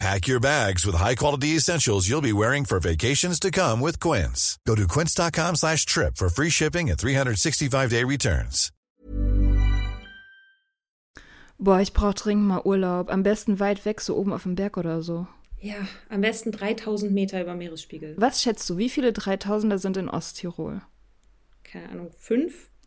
Pack your bags with high-quality essentials you'll be wearing for vacations to come with Quince. Go to quince.com slash trip for free shipping and 365-day returns. Boah, ich brauche dringend mal Urlaub. Am besten weit weg, so oben auf dem Berg oder so. Ja, am besten 3000 Meter über Meeresspiegel. Was schätzt du, wie viele 3000er sind in Osttirol? Keine Ahnung, fünf?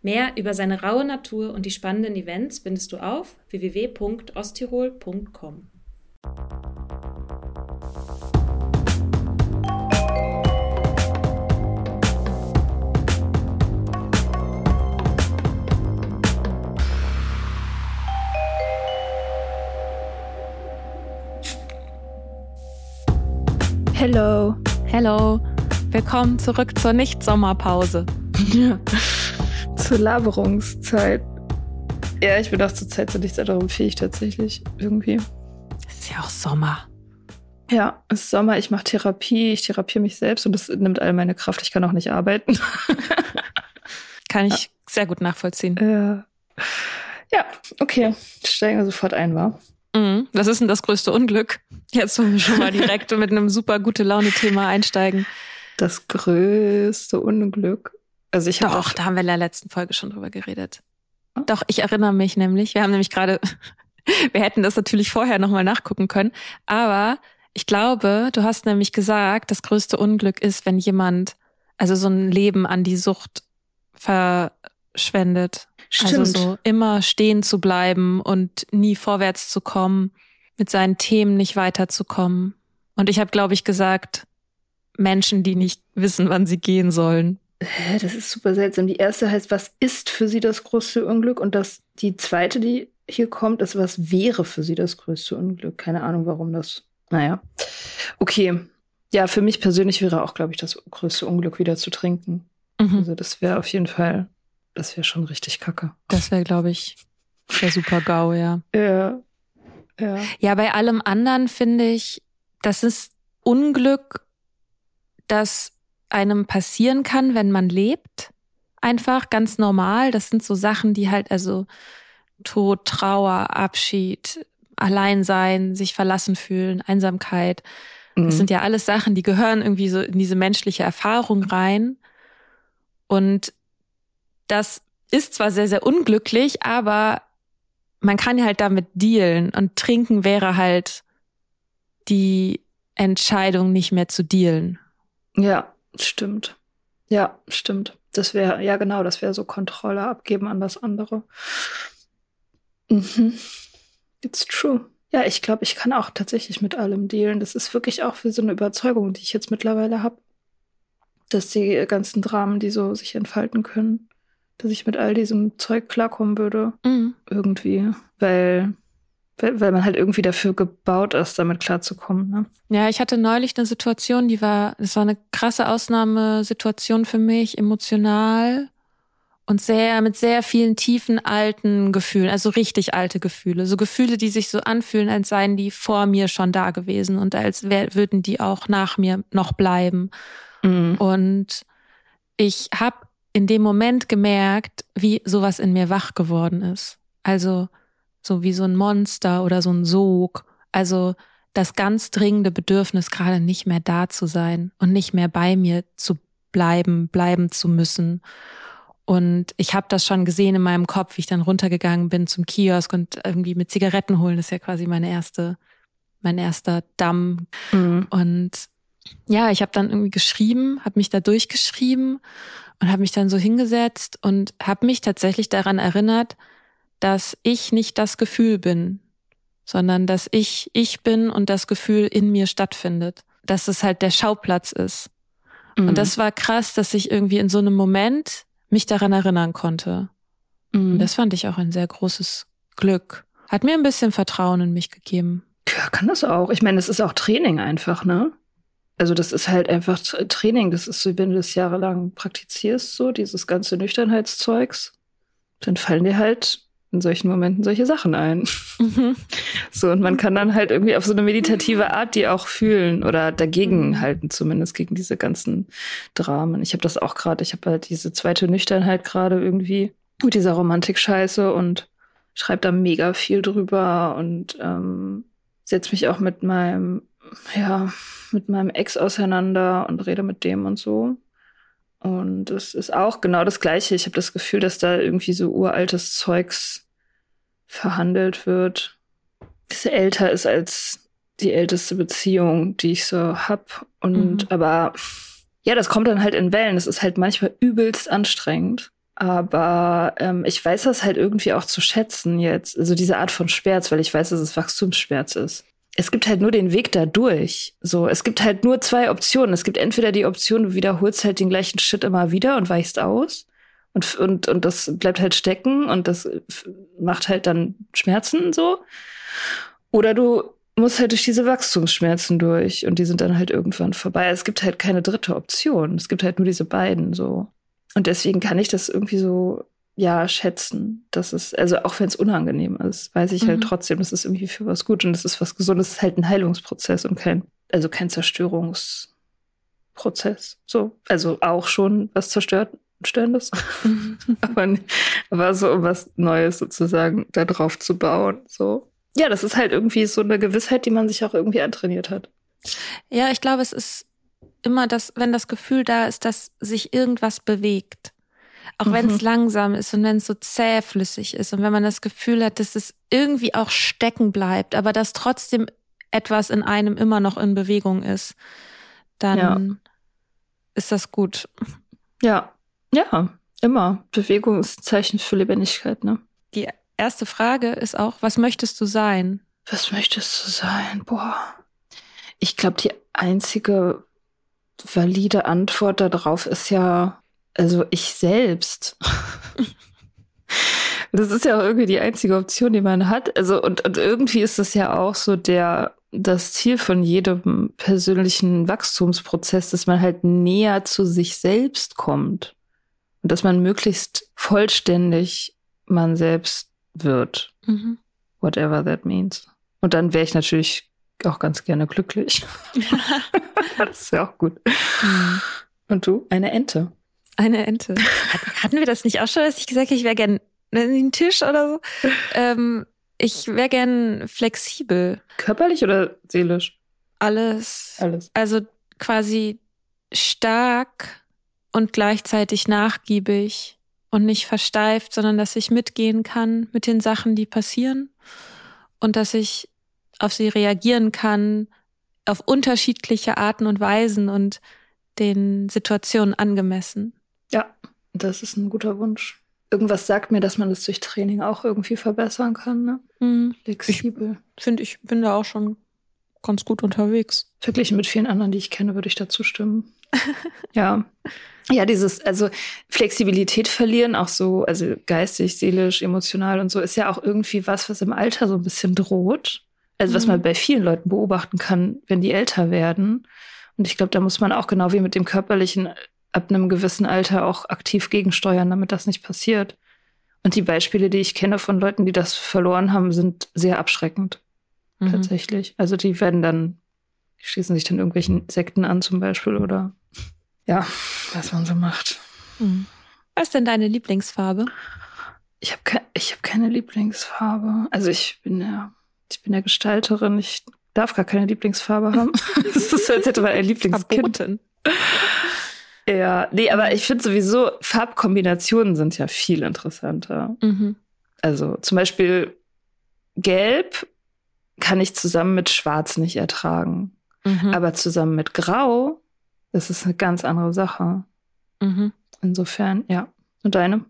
Mehr über seine raue Natur und die spannenden Events findest du auf www.osttirol.com. Hello. Hello, willkommen zurück zur Nicht-Sommerpause. Ja. Zur Laberungszeit. Ja, ich bin auch zur Zeit zu nichts anderem fähig tatsächlich. Irgendwie. Es ist ja auch Sommer. Ja, es ist Sommer, ich mache Therapie, ich therapiere mich selbst und das nimmt all meine Kraft. Ich kann auch nicht arbeiten. Kann ich sehr gut nachvollziehen. ja. ja, okay. Steigen wir sofort ein, war. Mhm. Was ist denn das größte Unglück? Jetzt wollen wir schon mal direkt mit einem super gute Laune-Thema einsteigen. Das größte Unglück. Also ich Doch, da haben wir in der letzten Folge schon drüber geredet. Doch, ich erinnere mich nämlich. Wir haben nämlich gerade, wir hätten das natürlich vorher nochmal nachgucken können. Aber ich glaube, du hast nämlich gesagt, das größte Unglück ist, wenn jemand, also so ein Leben an die Sucht verschwendet. Stimmt. Also so immer stehen zu bleiben und nie vorwärts zu kommen, mit seinen Themen nicht weiterzukommen. Und ich habe, glaube ich, gesagt, Menschen, die nicht wissen, wann sie gehen sollen. Hä, das ist super seltsam. Die erste heißt, was ist für sie das größte Unglück? Und das, die zweite, die hier kommt, ist, was wäre für sie das größte Unglück? Keine Ahnung, warum das. Naja. Okay. Ja, für mich persönlich wäre auch, glaube ich, das größte Unglück, wieder zu trinken. Mhm. Also, das wäre auf jeden Fall, das wäre schon richtig kacke. Das wäre, glaube ich, der super GAU, ja. Ja. Ja. Ja, bei allem anderen finde ich, das ist Unglück, das einem passieren kann, wenn man lebt. Einfach ganz normal. Das sind so Sachen, die halt, also Tod, Trauer, Abschied, Alleinsein, sich verlassen fühlen, Einsamkeit. Das Mhm. sind ja alles Sachen, die gehören irgendwie so in diese menschliche Erfahrung rein. Und das ist zwar sehr, sehr unglücklich, aber man kann halt damit dealen. Und trinken wäre halt die Entscheidung, nicht mehr zu dealen. Ja, stimmt. Ja, stimmt. Das wäre, ja genau, das wäre so Kontrolle abgeben an das andere. Mhm. It's true. Ja, ich glaube, ich kann auch tatsächlich mit allem dealen. Das ist wirklich auch für so eine Überzeugung, die ich jetzt mittlerweile habe, dass die ganzen Dramen, die so sich entfalten können, dass ich mit all diesem Zeug klarkommen würde. Irgendwie. Weil, weil, man halt irgendwie dafür gebaut ist, damit klarzukommen. Ne? Ja, ich hatte neulich eine Situation, die war, das war eine krasse Ausnahmesituation für mich, emotional und sehr, mit sehr vielen tiefen alten Gefühlen, also richtig alte Gefühle. So Gefühle, die sich so anfühlen, als seien die vor mir schon da gewesen und als wär, würden die auch nach mir noch bleiben. Und ich habe in dem Moment gemerkt, wie sowas in mir wach geworden ist. Also so wie so ein Monster oder so ein Sog. Also das ganz dringende Bedürfnis, gerade nicht mehr da zu sein und nicht mehr bei mir zu bleiben, bleiben zu müssen. Und ich habe das schon gesehen in meinem Kopf, wie ich dann runtergegangen bin zum Kiosk und irgendwie mit Zigaretten holen. Das ist ja quasi meine erste, mein erster Damm. Mhm. Und ja, ich habe dann irgendwie geschrieben, habe mich da durchgeschrieben und habe mich dann so hingesetzt und habe mich tatsächlich daran erinnert, dass ich nicht das Gefühl bin, sondern dass ich ich bin und das Gefühl in mir stattfindet. Dass es halt der Schauplatz ist. Mhm. Und das war krass, dass ich irgendwie in so einem Moment mich daran erinnern konnte. Mhm. Und das fand ich auch ein sehr großes Glück. Hat mir ein bisschen Vertrauen in mich gegeben. Ja, kann das auch. Ich meine, es ist auch Training einfach, ne? Also das ist halt einfach Training. Das ist so, wenn du das jahrelang praktizierst, so dieses ganze Nüchternheitszeugs, dann fallen dir halt in solchen Momenten solche Sachen ein. Mhm. So, und man kann dann halt irgendwie auf so eine meditative Art die auch fühlen oder dagegen mhm. halten, zumindest gegen diese ganzen Dramen. Ich habe das auch gerade, ich habe halt diese zweite Nüchternheit gerade irgendwie mit dieser Romantik-Scheiße und schreibe da mega viel drüber und ähm, setze mich auch mit meinem, ja, mit meinem Ex auseinander und rede mit dem und so. Und es ist auch genau das Gleiche. Ich habe das Gefühl, dass da irgendwie so uraltes Zeugs verhandelt wird, das älter ist als die älteste Beziehung, die ich so hab. Und mhm. aber ja, das kommt dann halt in Wellen. Das ist halt manchmal übelst anstrengend. Aber ähm, ich weiß das halt irgendwie auch zu schätzen jetzt. Also diese Art von Schmerz, weil ich weiß, dass es Wachstumsschmerz ist es gibt halt nur den Weg da durch. So, es gibt halt nur zwei Optionen. Es gibt entweder die Option, du wiederholst halt den gleichen Shit immer wieder und weichst aus. Und, und, und das bleibt halt stecken und das macht halt dann Schmerzen so. Oder du musst halt durch diese Wachstumsschmerzen durch und die sind dann halt irgendwann vorbei. Es gibt halt keine dritte Option. Es gibt halt nur diese beiden so. Und deswegen kann ich das irgendwie so ja schätzen. Das ist, also auch wenn es unangenehm ist, weiß ich halt mhm. halt trotzdem, das ist irgendwie für was gut und das ist was Gesundes, das ist halt ein Heilungsprozess und kein, also kein Zerstörungsprozess. So, also auch schon was zerstört, störendes, mhm. aber, aber so um was Neues sozusagen da drauf zu bauen. So, ja, das ist halt irgendwie so eine Gewissheit, die man sich auch irgendwie antrainiert hat. Ja, ich glaube, es ist immer das, wenn das Gefühl da ist, dass sich irgendwas bewegt auch mhm. wenn es langsam ist und wenn es so zähflüssig ist und wenn man das Gefühl hat, dass es irgendwie auch stecken bleibt, aber dass trotzdem etwas in einem immer noch in Bewegung ist, dann ja. ist das gut. Ja, ja, immer. Bewegung ist ein Zeichen für Lebendigkeit, ne? Die erste Frage ist auch, was möchtest du sein? Was möchtest du sein? Boah. Ich glaube, die einzige valide Antwort darauf ist ja, also ich selbst. das ist ja auch irgendwie die einzige Option, die man hat. Also, und, und irgendwie ist das ja auch so der, das Ziel von jedem persönlichen Wachstumsprozess, dass man halt näher zu sich selbst kommt. Und dass man möglichst vollständig man selbst wird. Mhm. Whatever that means. Und dann wäre ich natürlich auch ganz gerne glücklich. das ist ja auch gut. Mhm. Und du? Eine Ente. Eine Ente. Hatten wir das nicht auch schon, dass ich gesagt habe, ich wäre gern einen Tisch oder so? Ähm, ich wäre gern flexibel. Körperlich oder seelisch? Alles. Alles. Also quasi stark und gleichzeitig nachgiebig und nicht versteift, sondern dass ich mitgehen kann mit den Sachen, die passieren und dass ich auf sie reagieren kann auf unterschiedliche Arten und Weisen und den Situationen angemessen. Das ist ein guter Wunsch. Irgendwas sagt mir, dass man das durch Training auch irgendwie verbessern kann. Ne? Mhm. Flexibel. Ich finde, ich bin da auch schon ganz gut unterwegs. Verglichen mit vielen anderen, die ich kenne, würde ich dazu stimmen. ja. Ja, dieses, also Flexibilität verlieren, auch so, also geistig, seelisch, emotional und so, ist ja auch irgendwie was, was im Alter so ein bisschen droht. Also was mhm. man bei vielen Leuten beobachten kann, wenn die älter werden. Und ich glaube, da muss man auch genau wie mit dem körperlichen ab einem gewissen Alter auch aktiv gegensteuern, damit das nicht passiert. Und die Beispiele, die ich kenne von Leuten, die das verloren haben, sind sehr abschreckend. Mhm. Tatsächlich. Also die werden dann, die schließen sich dann irgendwelchen Sekten an zum Beispiel oder ja, was man so macht. Mhm. Was ist denn deine Lieblingsfarbe? Ich habe ke hab keine Lieblingsfarbe. Also ich bin ja, ich bin ja Gestalterin. Ich darf gar keine Lieblingsfarbe haben. das ist, als hätte man ein Lieblingskind. Ja, nee, aber ich finde sowieso, Farbkombinationen sind ja viel interessanter. Mhm. Also zum Beispiel Gelb kann ich zusammen mit Schwarz nicht ertragen. Mhm. Aber zusammen mit Grau, das ist eine ganz andere Sache. mhm. Insofern, ja. Und deine?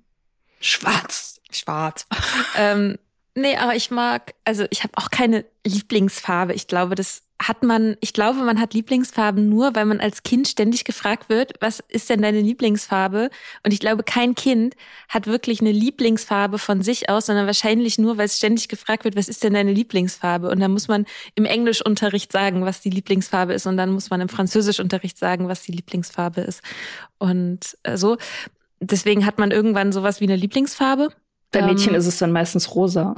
Schwarz. Schwarz. ähm, nee, aber ich mag, also ich habe auch keine Lieblingsfarbe. Ich glaube, das hat man, ich glaube, man hat Lieblingsfarben nur, weil man als Kind ständig gefragt wird, was ist denn deine Lieblingsfarbe? Und ich glaube, kein Kind hat wirklich eine Lieblingsfarbe von sich aus, sondern wahrscheinlich nur, weil es ständig gefragt wird, was ist denn deine Lieblingsfarbe? Und dann muss man im Englischunterricht sagen, was die Lieblingsfarbe ist. Und dann muss man im Französischunterricht sagen, was die Lieblingsfarbe ist. Und äh, so. Deswegen hat man irgendwann sowas wie eine Lieblingsfarbe. Bei Mädchen Ähm, ist es dann meistens rosa.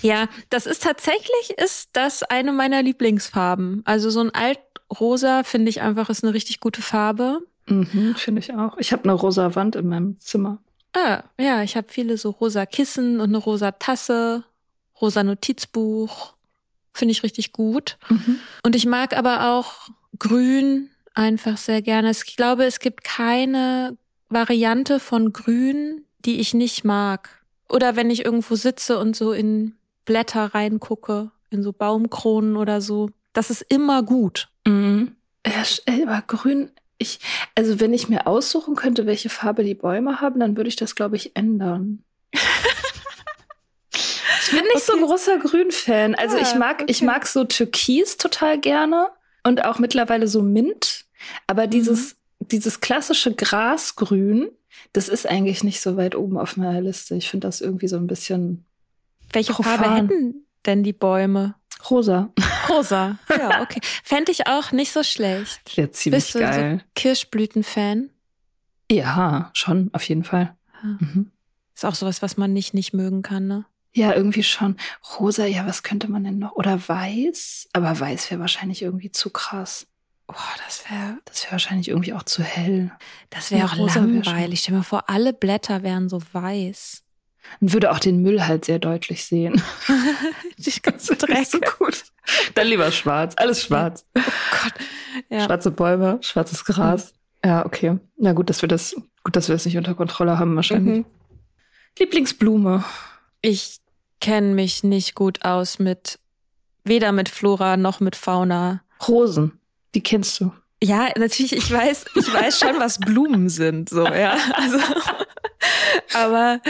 Ja, das ist tatsächlich, ist das eine meiner Lieblingsfarben. Also so ein Altrosa finde ich einfach ist eine richtig gute Farbe. Mhm, Finde ich auch. Ich habe eine rosa Wand in meinem Zimmer. Ah, ja, ich habe viele so rosa Kissen und eine rosa Tasse, rosa Notizbuch. Finde ich richtig gut. Und ich mag aber auch Grün einfach sehr gerne. Ich glaube, es gibt keine Variante von Grün, die ich nicht mag. Oder wenn ich irgendwo sitze und so in Blätter reingucke, in so Baumkronen oder so. Das ist immer gut. Mhm. Ja, ey, aber grün, ich, also wenn ich mir aussuchen könnte, welche Farbe die Bäume haben, dann würde ich das, glaube ich, ändern. ich bin nicht so ein Okay. großer Grün-Fan. Also Ah, ich mag, ich okay. mag so Türkis total gerne und auch mittlerweile so Mint. Aber dieses, dieses klassische Grasgrün, das ist eigentlich nicht so weit oben auf meiner Liste. Ich finde das irgendwie so ein bisschen Welche Profan. Farbe hätten denn die Bäume? rosa. Rosa. Ja, okay. Fände ich auch nicht so schlecht. Ja, ziemlich Bist du geil. so Kirschblüten-Fan? Ja, schon, auf jeden Fall. Ja. Mhm. Ist auch sowas, was man nicht nicht mögen kann, ne? Ja, irgendwie schon. Rosa, ja, was könnte man denn noch? Oder weiß? Aber weiß wäre wahrscheinlich irgendwie zu krass. Oh, das wäre Das wäre wahrscheinlich irgendwie auch zu hell. das wäre auch wär langweilig. Stell dir mal vor, alle Blätter wären so weiß. Und würde auch den Müll halt sehr deutlich sehen. Die ganze Dreck. so gut. Dann lieber schwarz. Alles schwarz. Oh Gott. Ja. Schwarze Bäume, schwarzes Gras. Ja, okay. Na gut, dass wir das, gut, dass wir das nicht unter Kontrolle haben wahrscheinlich. Mhm. Lieblingsblume. Ich kenne mich nicht gut aus mit weder mit Flora noch mit Fauna. Rosen. Die kennst du. Ja, natürlich, ich weiß, ich weiß schon, was Blumen sind, so, ja. Also, aber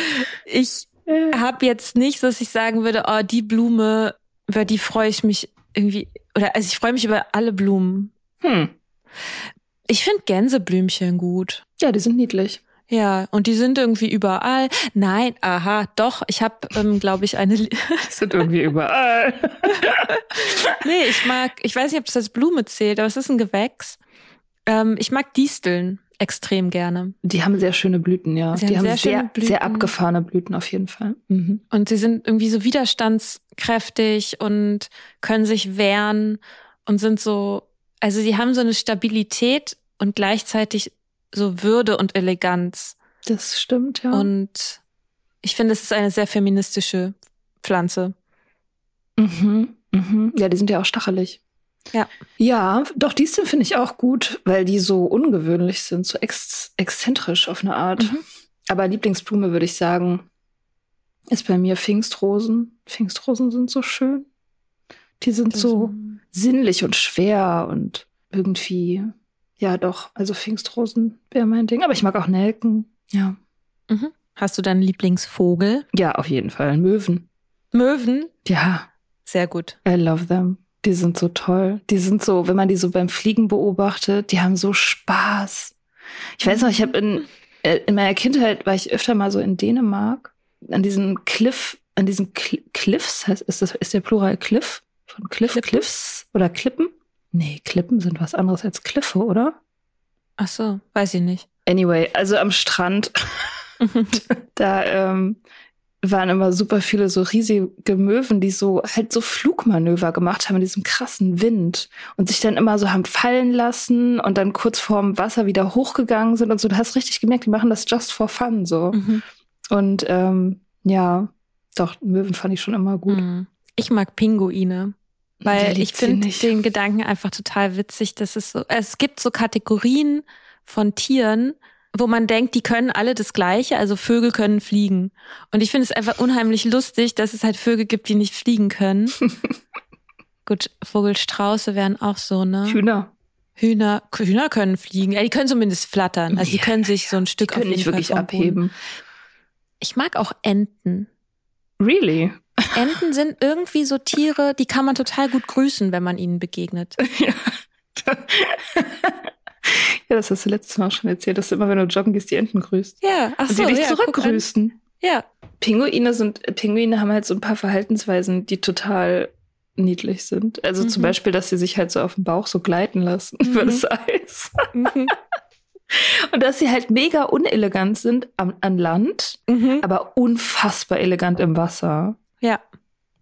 ich habe jetzt nicht, dass ich sagen würde, oh, die Blume, über die freue ich mich irgendwie, oder also ich freue mich über alle Blumen. Hm. Ich finde Gänseblümchen gut. Ja, die sind niedlich. Ja, und die sind irgendwie überall. Nein, aha, doch, ich habe, ähm, glaube ich, eine. Die sind irgendwie überall. nee, ich mag, ich weiß nicht, ob das als Blume zählt, aber es ist ein Gewächs. Ähm, ich mag Disteln extrem gerne. Die haben sehr schöne Blüten, ja. Sie die haben sehr sehr, sehr abgefahrene Blüten auf jeden Fall. Mhm. Und sie sind irgendwie so widerstandskräftig und können sich wehren und sind so, also sie haben so eine Stabilität und gleichzeitig so Würde und Eleganz. Das stimmt, ja. Und ich finde, es ist eine sehr feministische Pflanze. Mhm, mhm. Ja, die sind ja auch stachelig. Ja. Ja, doch, Disteln finde ich auch gut, weil die so ungewöhnlich sind, so ex exzentrisch auf eine Art. Mhm. Aber Lieblingsblume würde ich sagen, ist bei mir Pfingstrosen. Pfingstrosen sind so schön. Die sind so sinnlich und schwer und irgendwie, ja doch, also Pfingstrosen wäre mein Ding. Aber ich mag auch Nelken. Ja. Mhm. Hast du deinen Lieblingsvogel? Ja, auf jeden Fall. Möwen. Möwen? Ja, Sehr gut. I love them. Die sind so toll. Die sind so, wenn man die so beim Fliegen beobachtet, die haben so Spaß. Ich weiß noch, ich habe in, äh, in meiner Kindheit war ich öfter mal so in Dänemark an diesen Cliff, an diesen Cl Cliffs, heißt, ist das, ist der Plural Cliff? Von Cliff? Cliffs oder Klippen? Nee, Klippen sind was anderes als Kliffe, oder? Ach so, weiß ich nicht. Anyway, also am Strand, da ähm, waren immer super viele so riesige Möwen, die so halt so Flugmanöver gemacht haben in diesem krassen Wind und sich dann immer so haben fallen lassen und dann kurz vorm Wasser wieder hochgegangen sind und so. Du hast richtig gemerkt, die machen das just for fun so. Mhm. Und ähm, ja, doch, Möwen fand ich schon immer gut. Mhm. Ich mag Pinguine. Weil ich finde den Gedanken einfach total witzig, dass es so, es gibt so Kategorien von Tieren, wo man denkt, die können alle das Gleiche, also Vögel können fliegen. Und ich finde es einfach unheimlich lustig, dass es halt Vögel gibt, die nicht fliegen können. Gut, Vogelstrauße wären auch so, ne? Hühner. Hühner, Hühner können fliegen. Ja, die können zumindest flattern. Also die Ja, können sich so ein Stück Die können nicht wirklich abheben. Ich mag auch Enten. Really? Enten sind irgendwie so Tiere, die kann man total gut grüßen, wenn man ihnen begegnet. ja. ja, das hast du letztes Mal auch schon erzählt, dass du immer, wenn du joggen gehst, die Enten grüßt. Ja, ach Und so, die dich ja, zurückgrüßen. Ja, Pinguine sind, Pinguine haben halt so ein paar Verhaltensweisen, die total niedlich sind. Also zum Mhm. Beispiel, dass sie sich halt so auf dem Bauch so gleiten lassen über Mhm. das Eis. mhm. Und dass sie halt mega unelegant sind am, an Land, Mhm. aber unfassbar elegant im Wasser. Ja,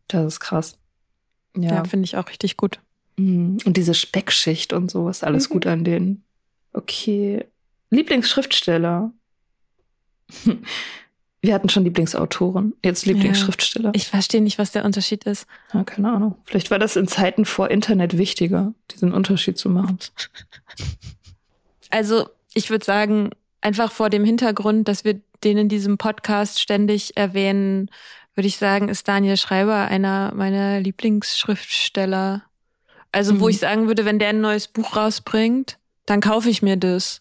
Das ist krass. ja, Ja. finde ich auch richtig gut. Mhm. Und diese Speckschicht und so ist alles Mhm. gut an denen. Okay. Lieblingsschriftsteller. Wir hatten schon Lieblingsautoren, jetzt Lieblingsschriftsteller. Ich verstehe nicht, was der Unterschied ist. Ja, keine Ahnung. Vielleicht war das in Zeiten vor Internet wichtiger, diesen Unterschied zu machen. Also, ich würde sagen, einfach vor dem Hintergrund, dass wir den in diesem Podcast ständig erwähnen, würde ich sagen, ist Daniel Schreiber einer meiner Lieblingsschriftsteller. Also, wo Mhm. ich sagen würde, wenn der ein neues Buch rausbringt, dann kaufe ich mir das.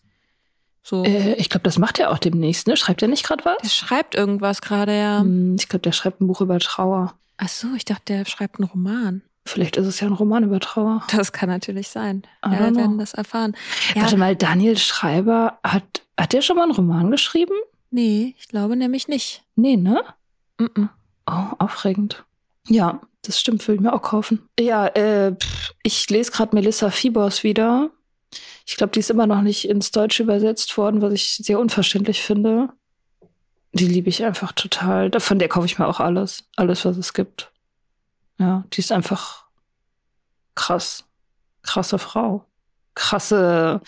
So. Äh, ich glaube, das macht er auch demnächst, ne? Schreibt er nicht gerade was? schreibt irgendwas gerade, ja. Hm, Ich glaube, der schreibt ein Buch über Trauer. Ach so, ich dachte, der schreibt einen Roman. Vielleicht ist es ja ein Roman über Trauer. Das kann natürlich sein. I Ja, wir werden das erfahren. Ja, Warte mal, Daniel Schreiber, hat, hat der schon mal einen Roman geschrieben? nee, ich glaube nämlich nicht. Nee, ne? Mm-mm. Oh, aufregend. Ja, das stimmt, würde ich mir auch kaufen. Ja, äh, ich lese gerade Melissa Fibers wieder. Ich glaube, die ist immer noch nicht ins Deutsche übersetzt worden, was ich sehr unverständlich finde. Die liebe ich einfach total. Von der kaufe ich mir auch alles. Alles, was es gibt. Ja, die ist einfach krass. Krasse Frau. Krasse,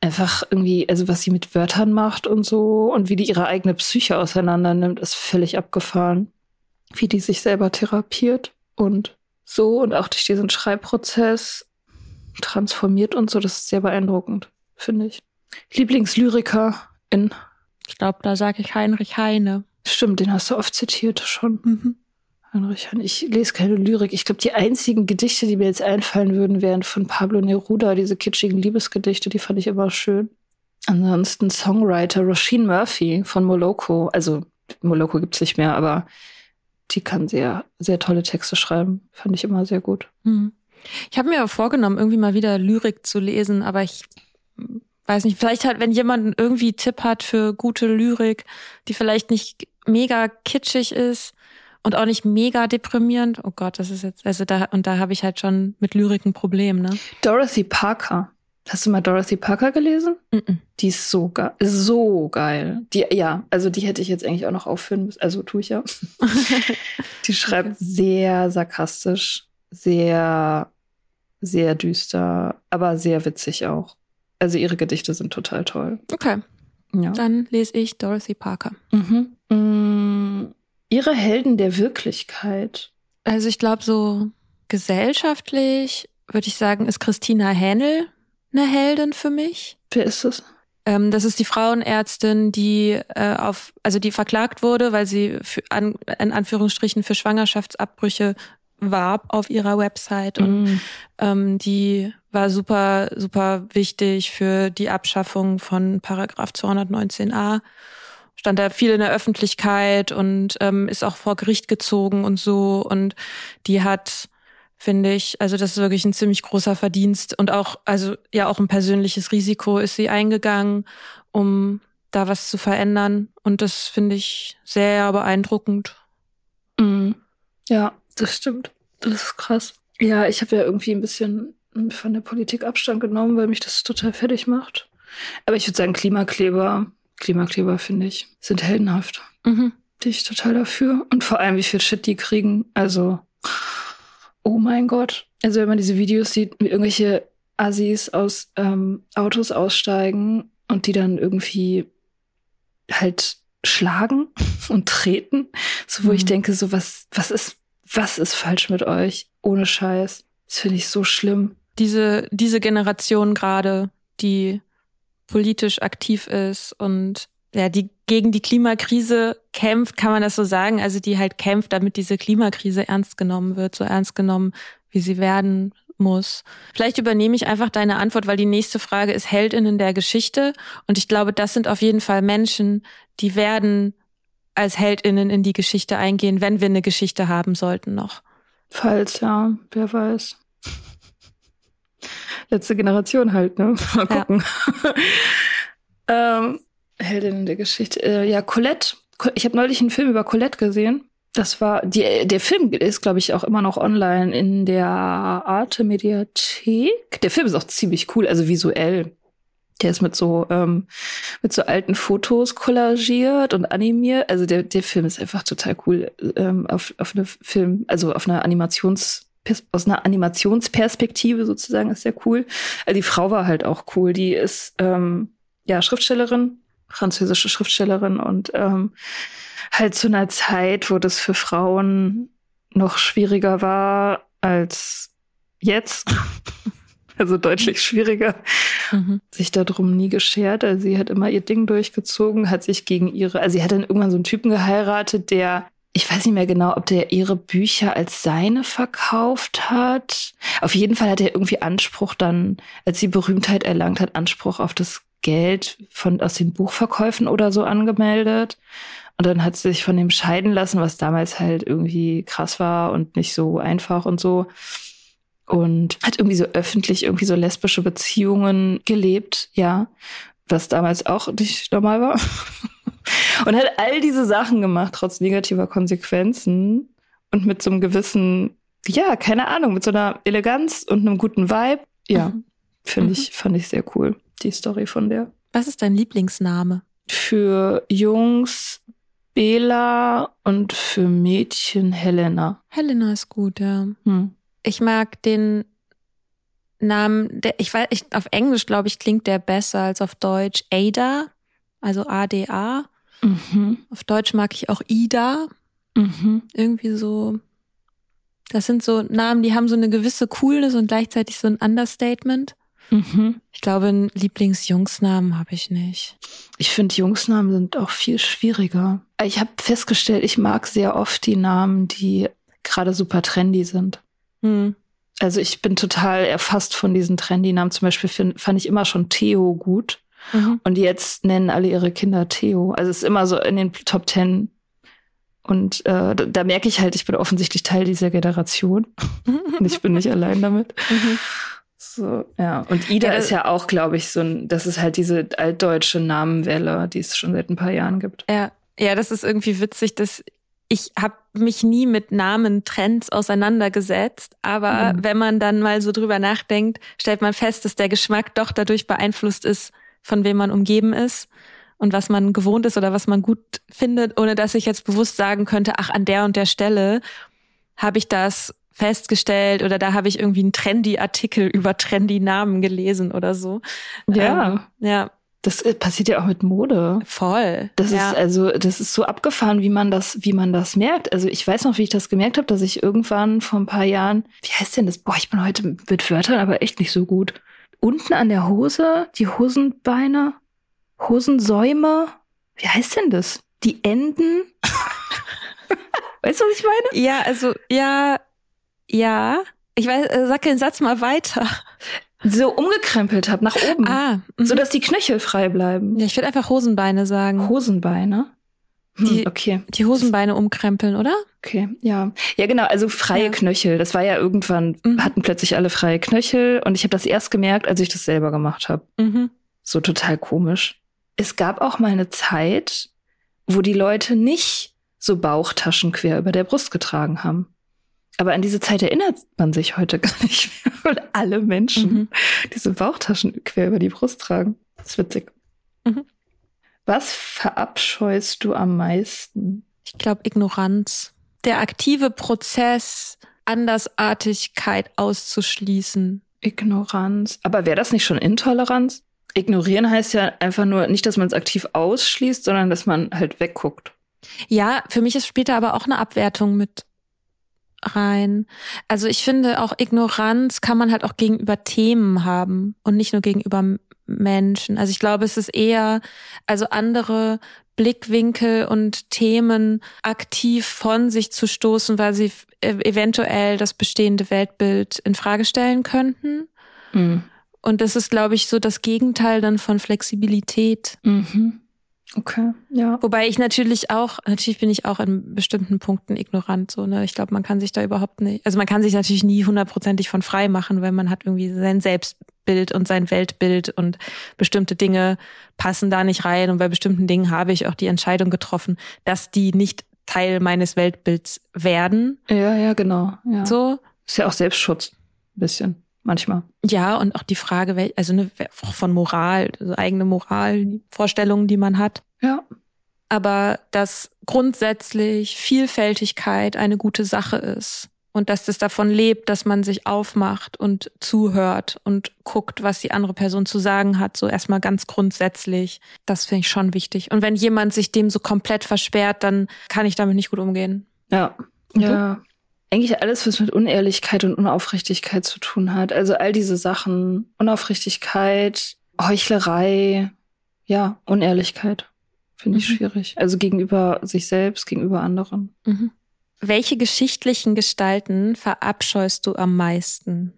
einfach irgendwie, also was sie mit Wörtern macht und so und wie die ihre eigene Psyche auseinander nimmt, ist völlig abgefahren. Wie die sich selber therapiert und so und auch durch diesen Schreibprozess transformiert und so, das ist sehr beeindruckend, finde ich. Lieblingslyriker in, Ich glaube, da sage ich Heinrich Heine. stimmt, den hast du oft zitiert schon. Mhm. Heinrich Heine. Ich lese keine Lyrik. Ich glaube, die einzigen Gedichte, die mir jetzt einfallen würden, wären von Pablo Neruda, diese kitschigen Liebesgedichte, die fand ich immer schön. Ansonsten Songwriter Roisin Murphy von Moloko. Also Moloko gibt's nicht mehr, aber die kann sehr, sehr tolle Texte schreiben. Fand ich immer sehr gut. Mhm. Ich habe mir vorgenommen, irgendwie mal wieder Lyrik zu lesen, aber ich weiß nicht, vielleicht halt, wenn jemand irgendwie Tipp hat für gute Lyrik, die vielleicht nicht mega kitschig ist und auch nicht mega deprimierend. Oh Gott, das ist jetzt, also da, und da habe ich halt schon mit Lyrik ein Problem, ne? Dorothy Parker. Hast du mal Dorothy Parker gelesen? Mhm. Die ist so geil. So geil. Die, ja, also die hätte ich jetzt eigentlich auch noch aufführen müssen. Also tue ich ja. Die schreibt sehr sarkastisch, sehr, sehr düster, aber sehr witzig auch. Also ihre Gedichte sind total toll. Okay, Ja. dann lese ich Dorothy Parker. Mhm. Mm, ihre Helden der Wirklichkeit. Also ich glaube, so gesellschaftlich würde ich sagen, ist Christina Hähnel eine Heldin für mich. Wer ist es? Ähm, das ist die Frauenärztin, die äh, auf, also die verklagt wurde, weil sie für, an, in Anführungsstrichen für Schwangerschaftsabbrüche warb auf ihrer Website und Mm. ähm, die war super, super wichtig für die Abschaffung von Paragraph 219a. Stand da viel in der Öffentlichkeit und ähm, ist auch vor Gericht gezogen und so. Und die hat, finde ich, also das ist wirklich ein ziemlich großer Verdienst und auch, also ja auch ein persönliches Risiko ist sie eingegangen, um da was zu verändern. Und das finde ich sehr beeindruckend. Mm. Ja, das stimmt. Das ist krass. Ja, ich habe ja irgendwie ein bisschen von der Politik Abstand genommen, weil mich das total fertig macht. Aber ich würde sagen, Klimakleber, Klimakleber finde ich, sind heldenhaft. Mhm. Bin ich total dafür. Und vor allem, wie viel Shit die kriegen. Also, oh mein Gott. Also, wenn man diese Videos sieht, wie irgendwelche Assis aus ähm, Autos aussteigen und die dann irgendwie halt schlagen und treten, so wo ich Mhm. denke, so was, was ist, was ist falsch mit euch? Ohne Scheiß. Das finde ich so schlimm. diese, diese Generation gerade, die politisch aktiv ist und ja, die gegen die Klimakrise kämpft, kann man das so sagen, also die halt kämpft, damit diese Klimakrise ernst genommen wird, so ernst genommen, wie sie werden muss. Vielleicht übernehme ich einfach deine Antwort, weil die nächste Frage ist Heldinnen der Geschichte. Und ich glaube, das sind auf jeden Fall Menschen, die werden als Heldinnen in die Geschichte eingehen, wenn wir eine Geschichte haben sollten noch. Falls, ja, wer weiß. Letzte Generation halt, ne? Mal gucken. Ja. ähm, Heldinnen der Geschichte. Äh, ja, Colette. Ich habe neulich einen Film über Colette gesehen. Das war, die, der Film ist, glaube ich, auch immer noch online in der Arte Mediathek. Der Film ist auch ziemlich cool, also visuell. Der ist mit so, ähm, mit so alten Fotos kollagiert und animiert. Also der, der Film ist einfach total cool. Ähm, auf, auf eine Film, also auf einer Animations, aus einer Animationsperspektive sozusagen ist sehr cool. Also die Frau war halt auch cool. Die ist ähm, ja Schriftstellerin, französische Schriftstellerin und ähm, halt zu einer Zeit, wo das für Frauen noch schwieriger war als jetzt. also deutlich schwieriger. Mhm. Sich darum nie geschert. Also sie hat immer ihr Ding durchgezogen, hat sich gegen ihre, also sie hat dann irgendwann so einen Typen geheiratet, der ich weiß nicht mehr genau, ob der ihre Bücher als seine verkauft hat. Auf jeden Fall hat er irgendwie Anspruch dann, als sie Berühmtheit erlangt hat, Anspruch auf das Geld von, aus den Buchverkäufen oder so angemeldet. Und dann hat sie sich von dem scheiden lassen, was damals halt irgendwie krass war und nicht so einfach und so. Und hat irgendwie so öffentlich irgendwie so lesbische Beziehungen gelebt, ja. Was damals auch nicht normal war. und hat all diese Sachen gemacht, trotz negativer Konsequenzen. Und mit so einem gewissen, ja, keine Ahnung, mit so einer Eleganz und einem guten Vibe. Ja, mhm. finde mhm. ich, fand ich sehr cool, die Story von der. Was ist dein Lieblingsname? Für Jungs Bela und für Mädchen Helena. Helena ist gut, ja. Hm. Ich mag den Namen, der, ich weiß, ich, auf Englisch glaube ich klingt der besser als auf Deutsch. Ada, also A-D-A. Mhm. Auf Deutsch mag ich auch Ida. Mhm. Irgendwie so. Das sind so Namen, die haben so eine gewisse Coolness und gleichzeitig so ein Understatement. Mhm. Ich glaube, einen Lieblingsjungsnamen habe ich nicht. Ich finde, Jungsnamen sind auch viel schwieriger. Ich habe festgestellt, ich mag sehr oft die Namen, die gerade super trendy sind. Mhm. Also ich bin total erfasst von diesen trendy Namen. Zum Beispiel find, fand ich immer schon Theo gut. Mhm. Und jetzt nennen alle ihre Kinder Theo. Also es ist immer so in den Top Ten. Und äh, da, da merke ich halt, ich bin offensichtlich Teil dieser Generation. Und ich bin nicht allein damit. Mhm. So, ja. Und Ida ja, ist ja auch, glaube ich, so ein, das ist halt diese altdeutsche Namenwelle, die es schon seit ein paar Jahren gibt. Ja, ja, das ist irgendwie witzig, dass ich habe mich nie mit Namentrends auseinandergesetzt, aber mhm. wenn man dann mal so drüber nachdenkt, stellt man fest, dass der Geschmack doch dadurch beeinflusst ist, von wem man umgeben ist und was man gewohnt ist oder was man gut findet, ohne dass ich jetzt bewusst sagen könnte, ach, an der und der Stelle habe ich das festgestellt oder da habe ich irgendwie einen trendy Artikel über trendy Namen gelesen oder so. Ja. Ähm, ja. Das äh, passiert ja auch mit Mode. Voll. Das ja. ist also, das ist so abgefahren, wie man das, wie man das merkt. Also ich weiß noch, wie ich das gemerkt habe, dass ich irgendwann vor ein paar Jahren, wie heißt denn das? Boah, ich bin heute mit Wörtern aber echt nicht so gut. Unten an der Hose, die Hosenbeine, Hosensäume, wie heißt denn das? Die Enden. weißt du, was ich meine? Ja, also, ja, ja, ich weiß, äh, sag den Satz mal weiter. So umgekrempelt habe nach oben. Ah, mh. so dass die Knöchel frei bleiben. Ja, ich würde einfach Hosenbeine sagen. Hosenbeine? Hm, die, okay. Die Hosenbeine umkrempeln, oder? Okay, ja. Ja, genau, also freie ja. Knöchel. Das war ja irgendwann, mhm. hatten plötzlich alle freie Knöchel und ich habe das erst gemerkt, als ich das selber gemacht habe. Mhm. So total komisch. Es gab auch mal eine Zeit, wo die Leute nicht so Bauchtaschen quer über der Brust getragen haben. Aber an diese Zeit erinnert man sich heute gar nicht mehr, weil alle Menschen mhm. diese Bauchtaschen quer über die Brust tragen. Das ist witzig. Mhm. Was verabscheust du am meisten? Ich glaube Ignoranz. Der aktive Prozess, Andersartigkeit auszuschließen. Ignoranz. Aber wäre das nicht schon Intoleranz? Ignorieren heißt ja einfach nur nicht, dass man es aktiv ausschließt, sondern dass man halt wegguckt. Ja, für mich ist später aber auch eine Abwertung mit rein. Also ich finde auch Ignoranz kann man halt auch gegenüber Themen haben und nicht nur gegenüber Menschen. Also ich glaube, es ist eher, also andere Blickwinkel und Themen aktiv von sich zu stoßen, weil sie eventuell das bestehende Weltbild in Frage stellen könnten. Mhm. Und das ist, glaube ich, so das Gegenteil dann von Flexibilität. Mhm. Okay, ja. Wobei ich natürlich auch, natürlich bin ich auch in bestimmten Punkten ignorant, so, ne. Ich glaube, man kann sich da überhaupt nicht, also man kann sich natürlich nie hundertprozentig von frei machen, weil man hat irgendwie sein Selbstbild und sein Weltbild und bestimmte Dinge passen da nicht rein und bei bestimmten Dingen habe ich auch die Entscheidung getroffen, dass die nicht Teil meines Weltbilds werden. Ja, ja, genau. Ja. So. Ist ja auch Selbstschutz. Ein bisschen manchmal. Ja, und auch die Frage, also eine, von Moral, also eigene Moral, Vorstellungen, die man hat. Ja. Aber dass grundsätzlich Vielfältigkeit eine gute Sache ist und dass das davon lebt, dass man sich aufmacht und zuhört und guckt, was die andere Person zu sagen hat, so erstmal ganz grundsätzlich. Das finde ich schon wichtig. Und wenn jemand sich dem so komplett versperrt, dann kann ich damit nicht gut umgehen. Ja. Ja eigentlich alles, was mit Unehrlichkeit und Unaufrichtigkeit zu tun hat. Also all diese Sachen. Unaufrichtigkeit, Heuchlerei, ja, Unehrlichkeit. Finde ich mhm. schwierig. Also gegenüber sich selbst, gegenüber anderen. Mhm. Welche geschichtlichen Gestalten verabscheust du am meisten?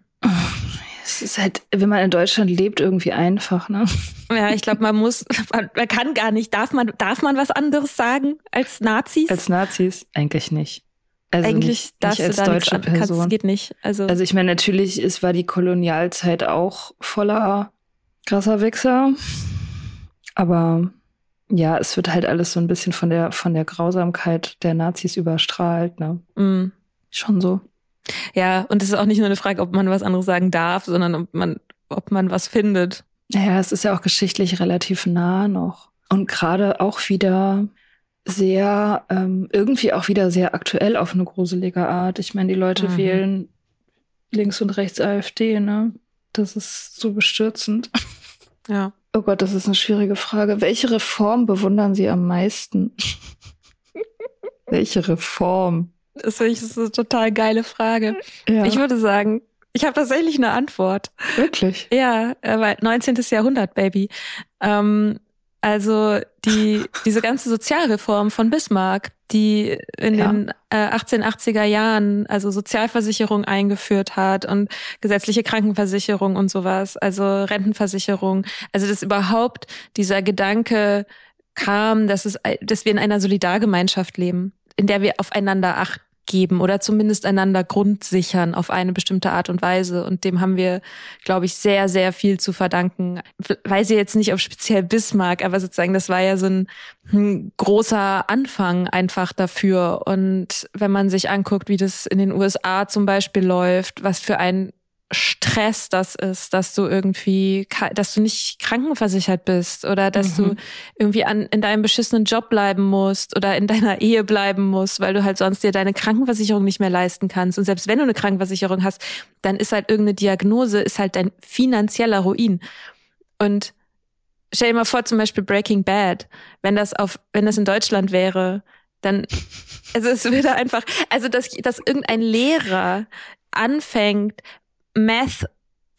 Es ist halt, wenn man in Deutschland lebt, irgendwie einfach, ne? Ja, ich glaube, man muss, man, man, kann gar nicht. Darf man, darf man was anderes sagen als Nazis? Als Nazis? Eigentlich nicht. Also Eigentlich darfst als du da deutsche Person. Kannst, geht nicht. Also, also ich meine, natürlich ist, war die Kolonialzeit auch voller krasser Wichser. Aber ja, es wird halt alles so ein bisschen von der, von der Grausamkeit der Nazis überstrahlt, ne? Mm. Schon so. Ja, und es ist auch nicht nur eine Frage, ob man was anderes sagen darf, sondern ob man, ob man was findet. Naja, es ist ja auch geschichtlich relativ nah noch. Und gerade auch wieder sehr, ähm, irgendwie auch wieder sehr aktuell auf eine gruselige Art. Ich meine, die Leute mhm. wählen links und rechts AfD, ne? Das ist so bestürzend. Ja. Oh Gott, das ist eine schwierige Frage. Welche Reform bewundern Sie am meisten? Welche Reform? Das ist eine total geile Frage. Ja. Ich würde sagen, ich habe tatsächlich eine Antwort. Wirklich? Ja, weil 19. Jahrhundert, Baby. Ähm, also die, diese ganze Sozialreform von Bismarck, die in ja. den äh, 1880er Jahren also Sozialversicherung eingeführt hat und gesetzliche Krankenversicherung und sowas, also Rentenversicherung. Also dass überhaupt dieser Gedanke kam, dass es, dass wir in einer Solidargemeinschaft leben, in der wir aufeinander achten geben oder zumindest einander grundsichern auf eine bestimmte Art und Weise. Und dem haben wir, glaube ich, sehr, sehr viel zu verdanken. Weiß ich jetzt nicht auf speziell Bismarck, aber sozusagen, das war ja so ein, ein großer Anfang einfach dafür. Und wenn man sich anguckt, wie das in den USA zum Beispiel läuft, was für ein Stress das ist, dass du irgendwie, dass du nicht krankenversichert bist oder dass mhm. du irgendwie an, in deinem beschissenen Job bleiben musst oder in deiner Ehe bleiben musst, weil du halt sonst dir deine Krankenversicherung nicht mehr leisten kannst. Und selbst wenn du eine Krankenversicherung hast, dann ist halt irgendeine Diagnose, ist halt dein finanzieller Ruin. Und stell dir mal vor, zum Beispiel Breaking Bad, wenn das auf, wenn das in Deutschland wäre, dann, also es würde einfach, also dass, dass irgendein Lehrer anfängt, Meth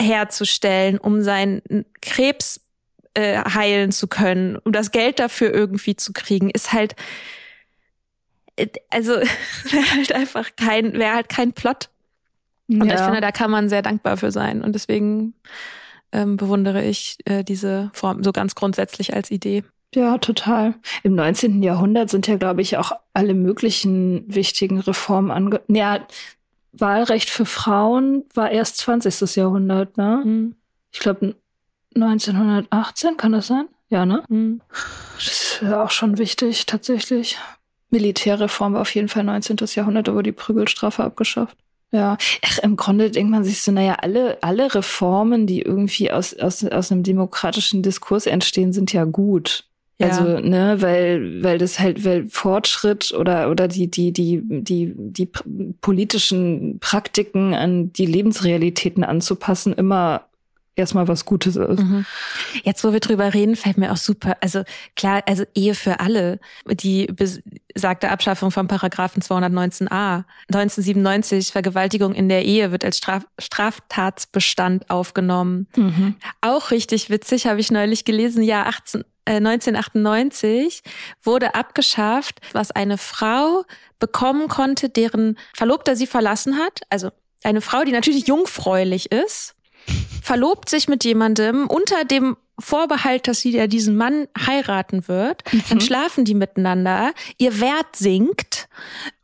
herzustellen, um seinen Krebs äh, heilen zu können, um das Geld dafür irgendwie zu kriegen, ist halt also wäre halt einfach kein wäre halt kein Plot. Und ja. ich finde, da kann man sehr dankbar für sein und deswegen ähm, bewundere ich äh, diese Form so ganz grundsätzlich als Idee. Ja, total. Im 19. Jahrhundert sind ja, glaube ich, auch alle möglichen wichtigen Reformen ange... Ja, Wahlrecht für Frauen war erst 20. Jahrhundert, ne? Mhm. Ich glaube 1918 kann das sein? Ja, ne? Mhm. Das ist ja auch schon wichtig, tatsächlich. Militärreform war auf jeden Fall 19. Jahrhundert, da wurde die Prügelstrafe abgeschafft. Ja, Ach, im Grunde denkt man sich so, naja, alle, alle Reformen, die irgendwie aus, aus, aus einem demokratischen Diskurs entstehen, sind ja gut. Ja. Also, ne, weil, weil das halt, weil Fortschritt oder, oder die, die, die, die, die politischen Praktiken an die Lebensrealitäten anzupassen immer erstmal was Gutes ist. Mhm. Jetzt, wo wir drüber reden, fällt mir auch super, also klar, also Ehe für alle, die besagte Abschaffung von Paragraphen 219a. 1997, Vergewaltigung in der Ehe wird als Straf Straftatsbestand aufgenommen. Mhm. Auch richtig witzig, habe ich neulich gelesen, Jahr 18, äh, 1998 wurde abgeschafft, was eine Frau bekommen konnte, deren Verlobter sie verlassen hat, also eine Frau, die natürlich jungfräulich ist, verlobt sich mit jemandem unter dem Vorbehalt, dass sie ja diesen Mann heiraten wird, mhm. dann schlafen die miteinander, ihr Wert sinkt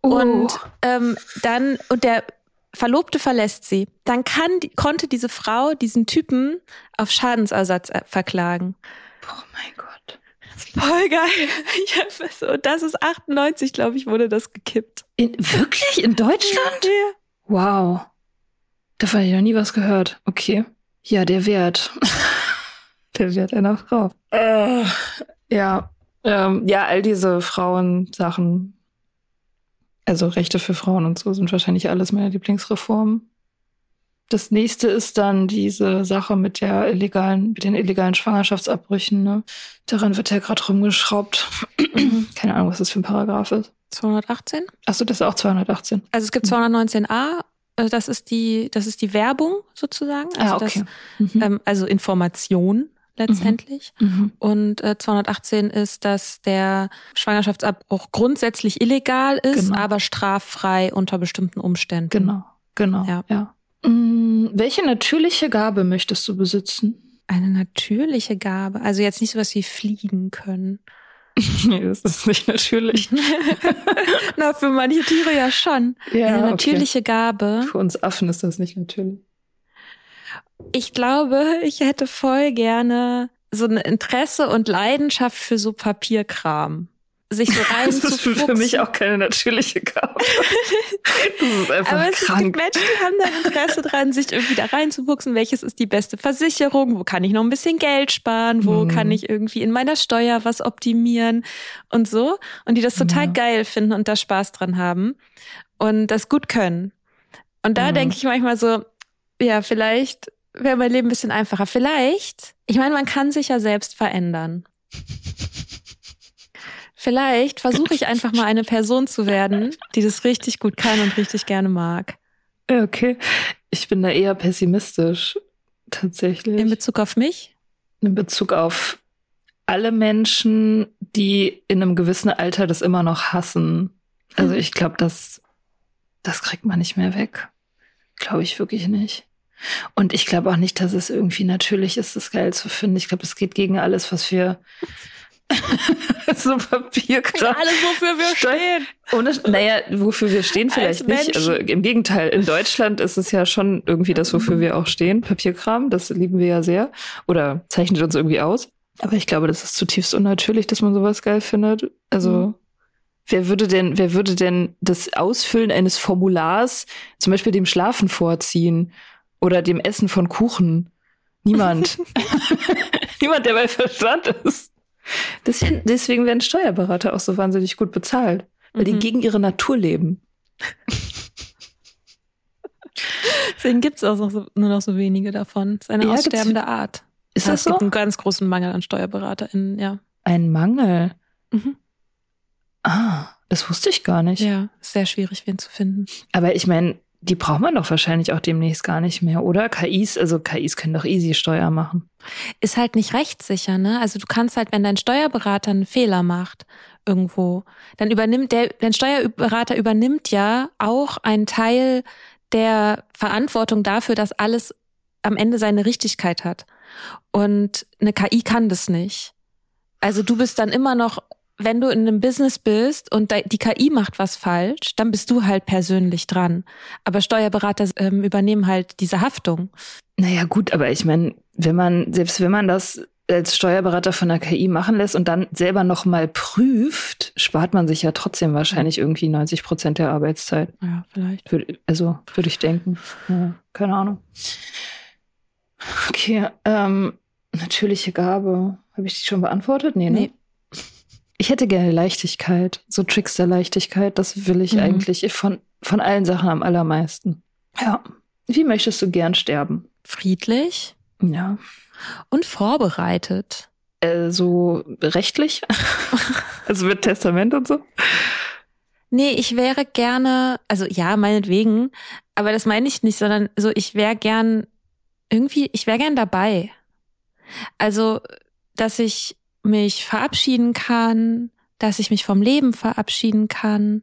oh. und ähm, dann und der Verlobte verlässt sie, dann kann, konnte diese Frau diesen Typen auf Schadensersatz äh, verklagen. Oh mein Gott. Voll geil. Und das ist 98, glaube ich, wurde das gekippt. In, wirklich? In Deutschland? Ja. Wow. Davon habe ich noch nie was gehört. Okay. Ja, der Wert. der Wert einer Frau. Äh, ja. Ähm, ja, all diese Frauensachen, also Rechte für Frauen und so, sind wahrscheinlich alles meine Lieblingsreformen. Das nächste ist dann diese Sache mit der illegalen, mit den illegalen Schwangerschaftsabbrüchen. Ne? Daran wird ja gerade rumgeschraubt. Keine Ahnung, was das für ein Paragraph ist. 218? Achso, das ist auch 218. Also es gibt 219a äh, das ist die, das ist die Werbung sozusagen. Also, ah, okay. das, mhm. ähm, also Information letztendlich. Mhm. mhm. Und äh, 218 ist, dass der Schwangerschaftsabbruch grundsätzlich illegal ist, genau. aber straffrei unter bestimmten Umständen. Genau, genau. Ja. ja. Mhm. Welche natürliche Gabe möchtest du besitzen? Eine natürliche Gabe. Also jetzt nicht so was wie fliegen können. nee, das ist nicht natürlich. Na, für manche Tiere ja schon. Ja, Eine natürliche okay. Gabe. Für uns Affen ist das nicht natürlich. Ich glaube, ich hätte voll gerne so ein Interesse und Leidenschaft für so Papierkram sich so rein Das ist für mich auch keine natürliche Gabe. das ist einfach Aber es krank. gibt Menschen, die haben da Interesse dran, sich irgendwie da reinzuwuchsen. Welches ist die beste Versicherung? Wo kann ich noch ein bisschen Geld sparen? Wo mhm. kann ich irgendwie in meiner Steuer was optimieren? Und so. Und die das total ja. geil finden und da Spaß dran haben. Und das gut können. Und da mhm. denke ich manchmal so, ja, vielleicht wäre mein Leben ein bisschen einfacher. Vielleicht, ich meine, man kann sich ja selbst verändern. Vielleicht versuche ich einfach mal eine Person zu werden, die das richtig gut kann und richtig gerne mag. Okay. Ich bin da eher pessimistisch, tatsächlich. In Bezug auf mich? In Bezug auf alle Menschen, die in einem gewissen Alter das immer noch hassen. Also ich glaube, das, das kriegt man nicht mehr weg. Glaube ich wirklich nicht. Und ich glaube auch nicht, dass es irgendwie natürlich ist, das geil zu finden. Ich glaube, es geht gegen alles, was wir so Papierkram. Alles, wofür wir stehen. Ohne, naja, wofür wir stehen vielleicht nicht. Also im Gegenteil, in Deutschland ist es ja schon irgendwie das, wofür wir auch stehen. Papierkram, das lieben wir ja sehr. Oder zeichnet uns irgendwie aus. Aber ich glaube, das ist zutiefst unnatürlich, dass man sowas geil findet. Also, mhm. wer würde denn, wer würde denn das Ausfüllen eines Formulars zum Beispiel dem Schlafen vorziehen? Oder dem Essen von Kuchen? Niemand. Niemand, der bei Verstand ist. Deswegen, deswegen werden Steuerberater auch so wahnsinnig gut bezahlt, weil mhm. die gegen ihre Natur leben. Deswegen gibt es auch so, nur noch so wenige davon. Es ist eine ja, aussterbende Art. Ist das es so? gibt einen ganz großen Mangel an SteuerberaterInnen, ja. Ein Mangel? Mhm. Ah, das wusste ich gar nicht. Ja, sehr schwierig, wen zu finden. Aber ich meine, die braucht man doch wahrscheinlich auch demnächst gar nicht mehr, oder? KIs, also KIs können doch easy Steuer machen. Ist halt nicht rechtssicher, ne? Also du kannst halt, wenn dein Steuerberater einen Fehler macht irgendwo, dann übernimmt der, dein Steuerberater übernimmt ja auch einen Teil der Verantwortung dafür, dass alles am Ende seine Richtigkeit hat. Und eine KI kann das nicht. Also du bist dann immer noch wenn du in einem Business bist und die KI macht was falsch, dann bist du halt persönlich dran. Aber Steuerberater ähm, übernehmen halt diese Haftung. Naja, gut, aber ich meine, wenn man, selbst wenn man das als Steuerberater von der KI machen lässt und dann selber nochmal prüft, spart man sich ja trotzdem wahrscheinlich irgendwie 90 Prozent der Arbeitszeit. Ja, vielleicht. also, würde ich denken. Ja, keine Ahnung. Okay, ähm, natürliche Gabe. Habe ich die schon beantwortet? Nee, ne? Ich hätte gerne Leichtigkeit, so Trickster-Leichtigkeit. Das will ich mhm. eigentlich von, von allen Sachen am allermeisten. Ja. Wie möchtest du gern sterben? Friedlich. Ja. Und vorbereitet. Äh, so rechtlich? also mit Testament und so? Nee, ich wäre gerne, also ja, meinetwegen, aber das meine ich nicht, sondern so, ich wäre gern irgendwie, ich wäre gern dabei. Also, dass ich mich verabschieden kann, dass ich mich vom Leben verabschieden kann,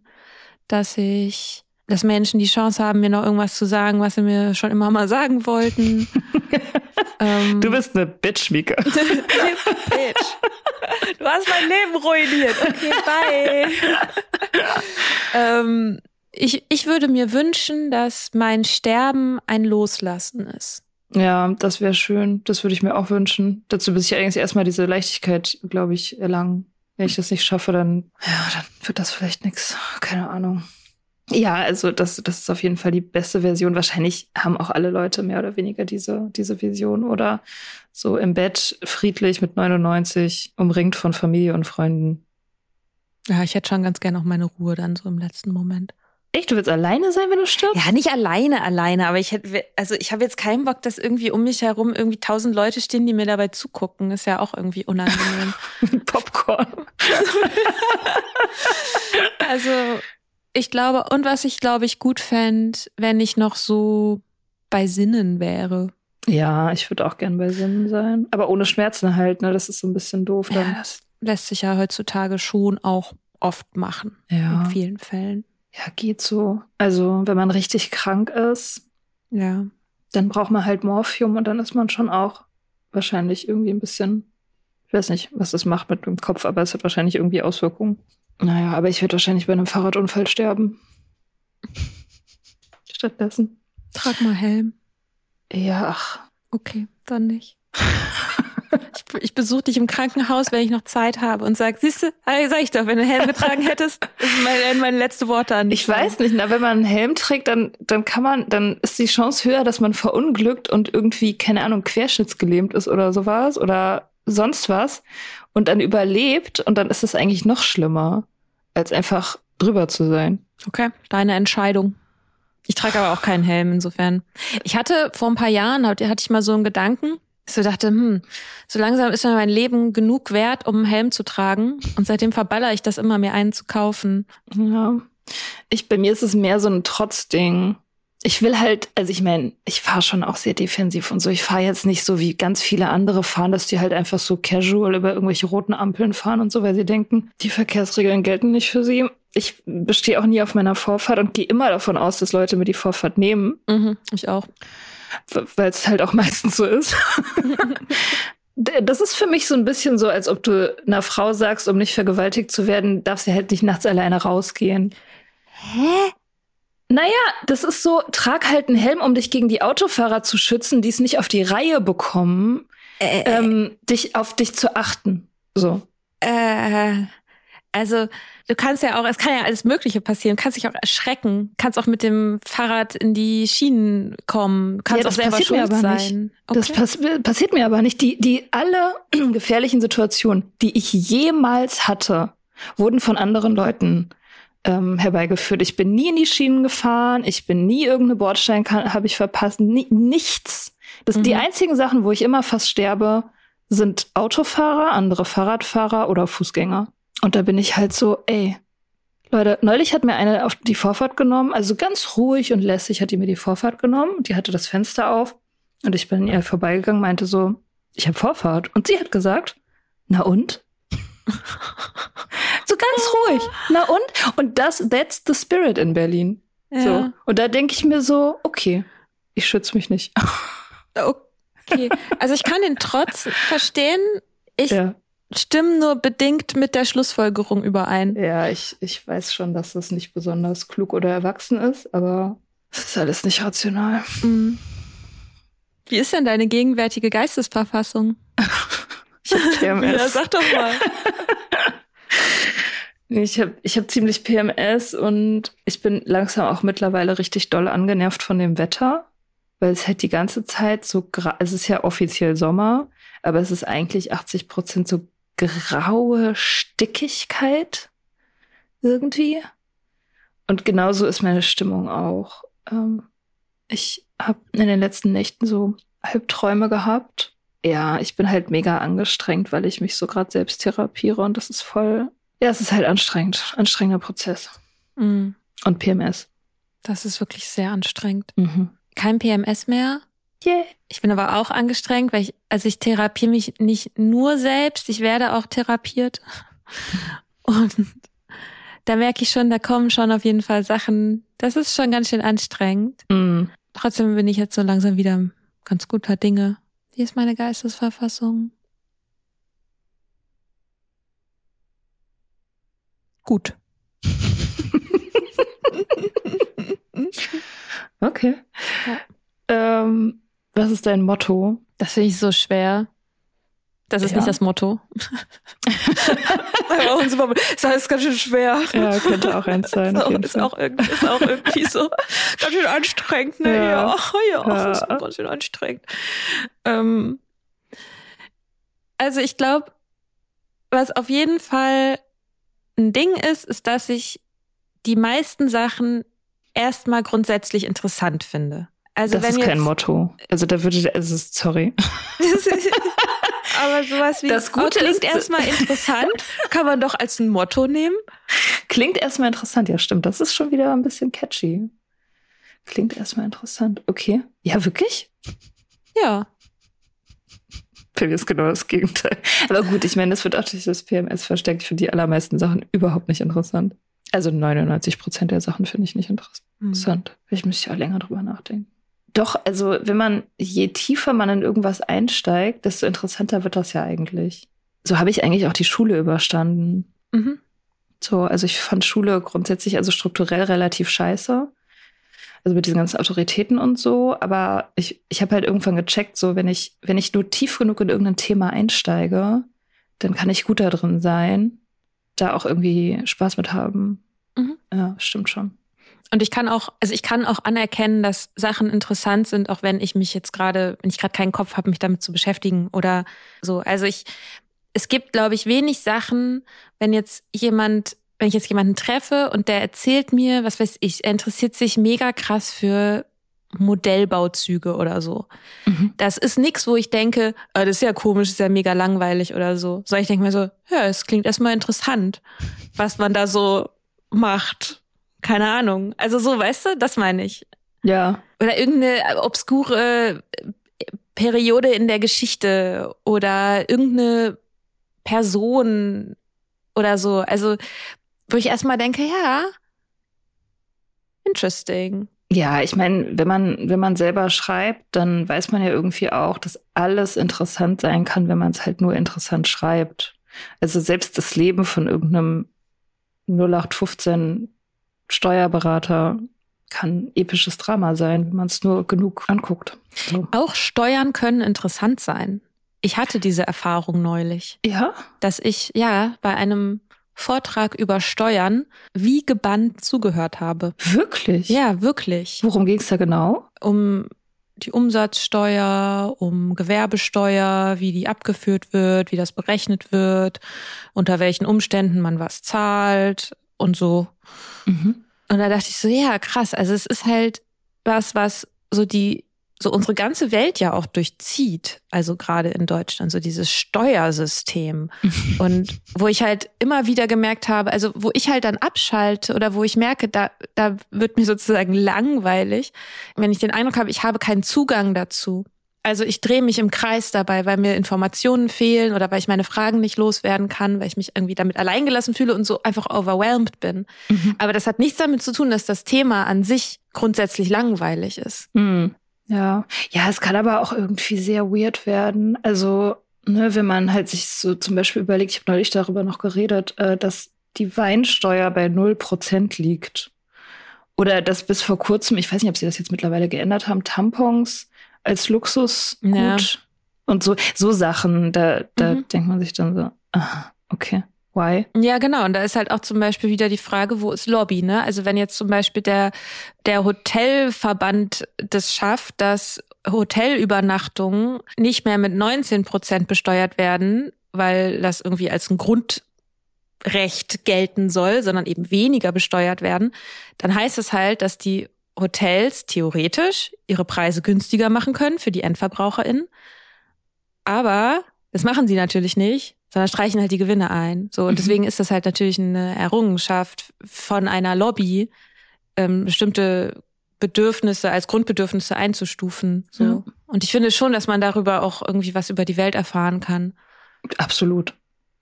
dass ich, dass Menschen die Chance haben, mir noch irgendwas zu sagen, was sie mir schon immer mal sagen wollten. ähm, du bist eine Bitch, Mika. Bitch. Du hast mein Leben ruiniert. Okay, bye. ähm, ich, ich würde mir wünschen, dass mein Sterben ein Loslassen ist. Ja, das wäre schön. Das würde ich mir auch wünschen. Dazu muss ich eigentlich erstmal diese Leichtigkeit, glaube ich, erlangen. Wenn ich das nicht schaffe, dann, ja, dann wird das vielleicht nichts. Keine Ahnung. Ja, also das, das ist auf jeden Fall die beste Version. Wahrscheinlich haben auch alle Leute mehr oder weniger diese, diese Vision oder so im Bett friedlich mit 99, umringt von Familie und Freunden. Ja, ich hätte schon ganz gerne auch meine Ruhe dann so im letzten Moment. Echt, du willst alleine sein, wenn du stirbst? Ja, nicht alleine, alleine, aber ich hätte, also ich habe jetzt keinen Bock, dass irgendwie um mich herum irgendwie tausend Leute stehen, die mir dabei zugucken. Ist ja auch irgendwie unangenehm. Popcorn. also ich glaube, und was ich glaube ich gut fände, wenn ich noch so bei Sinnen wäre. Ja, ich würde auch gern bei Sinnen sein. Aber ohne Schmerzen halt, ne? Das ist so ein bisschen doof dann. Ja, das lässt sich ja heutzutage schon auch oft machen. Ja. In vielen Fällen. Ja, geht so. Also, wenn man richtig krank ist, ja. dann braucht man halt Morphium und dann ist man schon auch wahrscheinlich irgendwie ein bisschen, ich weiß nicht, was das macht mit dem Kopf, aber es hat wahrscheinlich irgendwie Auswirkungen. Naja, aber ich würde wahrscheinlich bei einem Fahrradunfall sterben. Stattdessen. Trag mal Helm. Ja, ach. Okay, dann nicht. Ich, ich besuche dich im Krankenhaus, wenn ich noch Zeit habe und sag, siehst du, sag ich doch, wenn du einen Helm getragen hättest, das sind meine, meine letzte Worte an dich. Ich weiß nicht, na, wenn man einen Helm trägt, dann, dann kann man, dann ist die Chance höher, dass man verunglückt und irgendwie, keine Ahnung, querschnittsgelähmt ist oder sowas oder sonst was und dann überlebt und dann ist es eigentlich noch schlimmer, als einfach drüber zu sein. Okay, deine Entscheidung. Ich trage aber auch keinen Helm insofern. Ich hatte vor ein paar Jahren, hatte ich mal so einen Gedanken, so dachte, hm, so langsam ist mir mein Leben genug wert, um einen Helm zu tragen. Und seitdem verballere ich das immer, mir einen zu kaufen. Ja. Ich, bei mir ist es mehr so ein Trotzding. Ich will halt, also ich meine, ich fahre schon auch sehr defensiv und so. Ich fahre jetzt nicht so wie ganz viele andere fahren, dass die halt einfach so casual über irgendwelche roten Ampeln fahren und so, weil sie denken, die Verkehrsregeln gelten nicht für sie. Ich bestehe auch nie auf meiner Vorfahrt und gehe immer davon aus, dass Leute mir die Vorfahrt nehmen. Mhm, ich auch weil es halt auch meistens so ist. Das ist für mich so ein bisschen so, als ob du einer Frau sagst, um nicht vergewaltigt zu werden, darf sie halt nicht nachts alleine rausgehen. Hä? Naja, das ist so, trag halt einen Helm, um dich gegen die Autofahrer zu schützen, die es nicht auf die Reihe bekommen, äh, äh ähm, dich auf dich zu achten. So. Äh, also du kannst ja auch, es kann ja alles Mögliche passieren, du kannst dich auch erschrecken, kannst auch mit dem Fahrrad in die Schienen kommen, kannst ja, auch selber schuld sein. Okay. Das pass passiert mir aber nicht. Die, die alle gefährlichen Situationen, die ich jemals hatte, wurden von anderen Leuten ähm, herbeigeführt. Ich bin nie in die Schienen gefahren, ich bin nie irgendeine Bordstein habe ich verpasst, nie, nichts. Das mhm. die einzigen Sachen, wo ich immer fast sterbe, sind Autofahrer, andere Fahrradfahrer oder Fußgänger. Und da bin ich halt so, ey, Leute, neulich hat mir eine auf die Vorfahrt genommen, also ganz ruhig und lässig hat die mir die Vorfahrt genommen. Die hatte das Fenster auf und ich bin ihr vorbeigegangen, meinte so, ich habe Vorfahrt. Und sie hat gesagt, na und? so ganz ruhig. Na und? Und das, that's the spirit in Berlin. Ja. So. Und da denke ich mir so, okay, ich schütze mich nicht. okay. Also ich kann den Trotz verstehen. Ich ja stimmen nur bedingt mit der Schlussfolgerung überein. Ja, ich, ich weiß schon, dass das nicht besonders klug oder erwachsen ist, aber es ist alles nicht rational. Mhm. Wie ist denn deine gegenwärtige Geistesverfassung? ich hab PMS. ja, sag doch mal. Ich habe ich hab ziemlich PMS und ich bin langsam auch mittlerweile richtig doll angenervt von dem Wetter, weil es halt die ganze Zeit so, es ist ja offiziell Sommer, aber es ist eigentlich 80 Prozent so graue Stickigkeit irgendwie. Und genauso ist meine Stimmung auch. Ähm, ich habe in den letzten Nächten so Albträume gehabt. Ja, ich bin halt mega angestrengt, weil ich mich so gerade selbst therapiere und das ist voll. Ja, es ist halt anstrengend. Anstrengender Prozess. Mhm. Und PMS. Das ist wirklich sehr anstrengend. Mhm. Kein PMS mehr. Yeah. Ich bin aber auch angestrengt, weil ich, also ich therapiere mich nicht nur selbst, ich werde auch therapiert. Und da merke ich schon, da kommen schon auf jeden Fall Sachen. Das ist schon ganz schön anstrengend. Mhm. Trotzdem bin ich jetzt so langsam wieder ganz guter Dinge. Wie ist meine Geistesverfassung? Gut. Okay. Ähm, was ist dein Motto? Das finde ich so schwer. Das ist Ja. nicht das Motto. das heißt ganz schön schwer. Ja, könnte auch eins sein. Auf jeden ist, auch irgendwie, ist auch irgendwie so ganz schön anstrengend, ne? Ja. Ja, ja, Ja. ist auch ganz schön anstrengend. Ähm, also ich glaube, was auf jeden Fall ein Ding ist, ist, dass ich die meisten Sachen erstmal grundsätzlich interessant finde. Also das ist jetzt, kein Motto. Also da würde, also sorry. aber sowas wie Das Gute oh, klingt ist- erstmal interessant, kann man doch als ein Motto nehmen. Klingt erstmal interessant. Ja, stimmt. Das ist schon wieder ein bisschen catchy. Klingt erstmal interessant. Okay. Ja, wirklich? Ja. Bei mir ist genau das Gegenteil. Aber gut, ich meine, das wird auch durch das PMS versteckt. Ich finde die allermeisten Sachen überhaupt nicht interessant. Also 99 Prozent der Sachen finde ich nicht interessant. Vielleicht müsste ich auch länger drüber nachdenken. Doch, also wenn man, je tiefer man in irgendwas einsteigt, desto interessanter wird das ja eigentlich. So habe ich eigentlich auch die Schule überstanden. Mhm. So, also ich fand Schule grundsätzlich also strukturell relativ scheiße. Also mit diesen ganzen Autoritäten und so. Aber ich, ich habe halt irgendwann gecheckt, so wenn ich, wenn ich nur tief genug in irgendein Thema einsteige, dann kann ich gut da drin sein, da auch irgendwie Spaß mit haben. Mhm. Ja, stimmt schon. Und ich kann auch, also ich kann auch anerkennen, dass Sachen interessant sind, auch wenn ich mich jetzt gerade, wenn ich gerade keinen Kopf habe, mich damit zu beschäftigen oder so. Also ich, es gibt, glaube ich, wenig Sachen, wenn jetzt jemand, wenn ich jetzt jemanden treffe und der erzählt mir, was weiß ich, er interessiert sich mega krass für Modellbauzüge oder so. Mhm. Das ist nix, wo ich denke, ah, das ist ja komisch, ist ja mega langweilig oder so. Sondern ich denke mir so, ja, es klingt erstmal interessant, was man da so macht. Keine Ahnung. Also so, weißt du, das meine ich. Ja. Oder irgendeine obskure äh, Periode in der Geschichte oder irgendeine Person oder so. Also, wo ich erstmal denke, ja, interesting. Ja, ich meine, wenn man, wenn man selber schreibt, dann weiß man ja irgendwie auch, dass alles interessant sein kann, wenn man es halt nur interessant schreibt. Also selbst das Leben von irgendeinem 0815 Steuerberater kann episches Drama sein, wenn man es nur genug anguckt. So. Auch Steuern können interessant sein. Ich hatte diese Erfahrung neulich, Ja? dass ich ja bei einem Vortrag über Steuern wie gebannt zugehört habe. Wirklich? Ja, wirklich. Worum ging es da genau? Um die Umsatzsteuer, um Gewerbesteuer, wie die abgeführt wird, wie das berechnet wird, unter welchen Umständen man was zahlt und so. Mhm. Und da dachte ich so, ja, krass. Also es ist halt was, was so die, so unsere ganze Welt ja auch durchzieht. Also gerade in Deutschland, so dieses Steuersystem. Und wo ich halt immer wieder gemerkt habe, also wo ich halt dann abschalte oder wo ich merke, da, da wird mir sozusagen langweilig, wenn ich den Eindruck habe, ich habe keinen Zugang dazu. Also ich drehe mich im Kreis dabei, weil mir Informationen fehlen oder weil ich meine Fragen nicht loswerden kann, weil ich mich irgendwie damit alleingelassen fühle und so einfach overwhelmed bin. Mhm. Aber das hat nichts damit zu tun, dass das Thema an sich grundsätzlich langweilig ist. Hm. Ja. Ja, es kann aber auch irgendwie sehr weird werden. Also, ne, wenn man halt sich so zum Beispiel überlegt, ich habe neulich darüber noch geredet, äh, dass die Weinsteuer bei 0% liegt. Oder dass bis vor kurzem, ich weiß nicht, ob sie das jetzt mittlerweile geändert haben, Tampons als Luxusgut Ja. und so, so Sachen, da, da Mhm. denkt man sich dann so, ah, okay, why? Ja, genau. Und da ist halt auch zum Beispiel wieder die Frage, wo ist Lobby, ne? Also wenn jetzt zum Beispiel der, der Hotelverband das schafft, dass Hotelübernachtungen nicht mehr mit 19 Prozent besteuert werden, weil das irgendwie als ein Grundrecht gelten soll, sondern eben weniger besteuert werden, dann heißt es halt, dass die Hotels theoretisch ihre Preise günstiger machen können für die EndverbraucherInnen. Aber das machen sie natürlich nicht, sondern streichen halt die Gewinne ein. So, und mhm. deswegen ist das halt natürlich eine Errungenschaft von einer Lobby, ähm, bestimmte Bedürfnisse als Grundbedürfnisse einzustufen. So. Ja. Und ich finde schon, dass man darüber auch irgendwie was über die Welt erfahren kann. Absolut.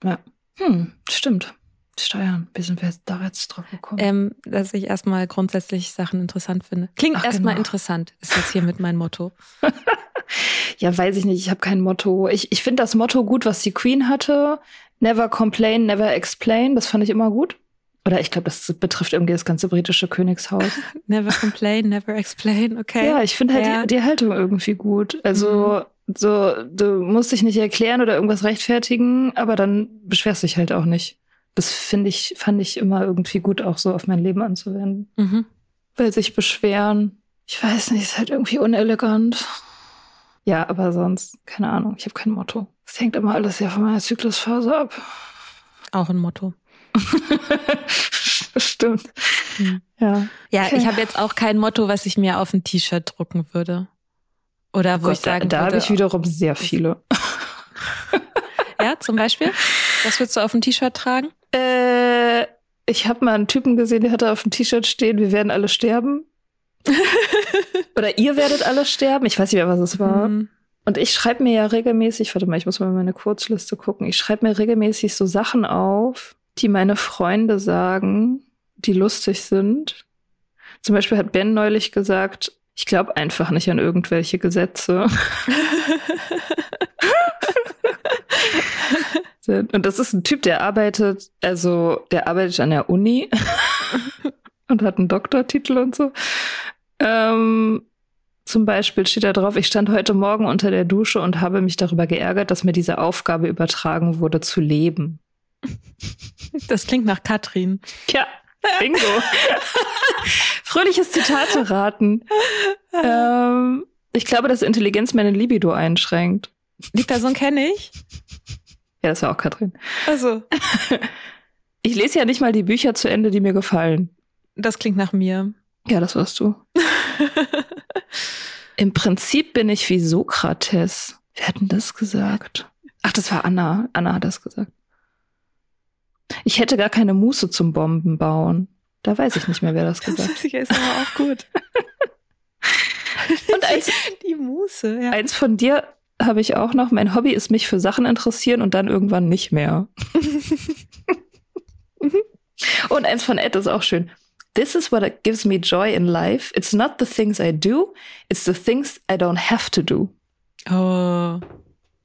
Ja. Hm, stimmt. Steuern. Wie sind wir jetzt da jetzt drauf gekommen? Ähm, dass ich erstmal grundsätzlich Sachen interessant finde. Klingt erstmal genau. interessant, ist jetzt hiermit mein Motto. ja, weiß ich nicht. Ich habe kein Motto. Ich, ich finde das Motto gut, was die Queen hatte. Never complain, never explain. Das fand ich immer gut. Oder ich glaube, das betrifft irgendwie das ganze britische Königshaus. never complain, never explain, okay. Ja, ich finde halt ja. die, die, Haltung irgendwie gut. Also, mhm. so, du musst dich nicht erklären oder irgendwas rechtfertigen, aber dann beschwerst dich halt auch nicht. Das finde ich, fand ich immer irgendwie gut, auch so auf mein Leben anzuwenden. Mhm. Weil sich beschweren, ich weiß nicht, ist halt irgendwie unelegant. Ja, aber sonst, keine Ahnung, ich habe kein Motto. Es hängt immer alles ja von meiner Zyklusphase ab. Auch ein Motto. Stimmt. Hm. Ja. Ja, okay. ich habe jetzt auch kein Motto, was ich mir auf ein T-Shirt drucken würde. Oder wo Gott, ich sagen da, da habe ich wiederum sehr viele. ja, zum Beispiel? Was würdest du auf ein T-Shirt tragen? Äh, ich habe mal einen Typen gesehen, der hatte auf dem T-Shirt stehen, wir werden alle sterben. Oder ihr werdet alle sterben. Ich weiß nicht mehr, was es war. Mhm. Und ich schreibe mir ja regelmäßig, warte mal, ich muss mal meine Kurzliste gucken. Ich schreibe mir regelmäßig so Sachen auf, die meine Freunde sagen, die lustig sind. Zum Beispiel hat Ben neulich gesagt, ich glaube einfach nicht an irgendwelche Gesetze. Und das ist ein Typ, der arbeitet, also der arbeitet an der Uni und hat einen Doktortitel und so. Ähm, zum Beispiel steht da drauf, ich stand heute Morgen unter der Dusche und habe mich darüber geärgert, dass mir diese Aufgabe übertragen wurde, zu leben. Das klingt nach Katrin. Ja, bingo. Fröhliches Zitate raten. Ähm, ich glaube, dass Intelligenz meine Libido einschränkt. Die Person kenne ich. Ja, das war auch Katrin. Also. Ich lese ja nicht mal die Bücher zu Ende, die mir gefallen. Das klingt nach mir. Ja, das warst du. Im Prinzip bin ich wie Sokrates. Wer hat denn das gesagt? Ach, das war Anna. Anna hat das gesagt. Ich hätte gar keine Muße zum Bombenbauen. Da weiß ich nicht mehr, wer das gesagt hat. Das ist aber auch gut. Und eins, die Muße, ja. Eins von dir habe ich auch noch. Mein Hobby ist mich für Sachen interessieren und dann irgendwann nicht mehr. und eins von Ed ist auch schön. This is what gives me joy in life. It's not the things I do, it's the things I don't have to do. Oh,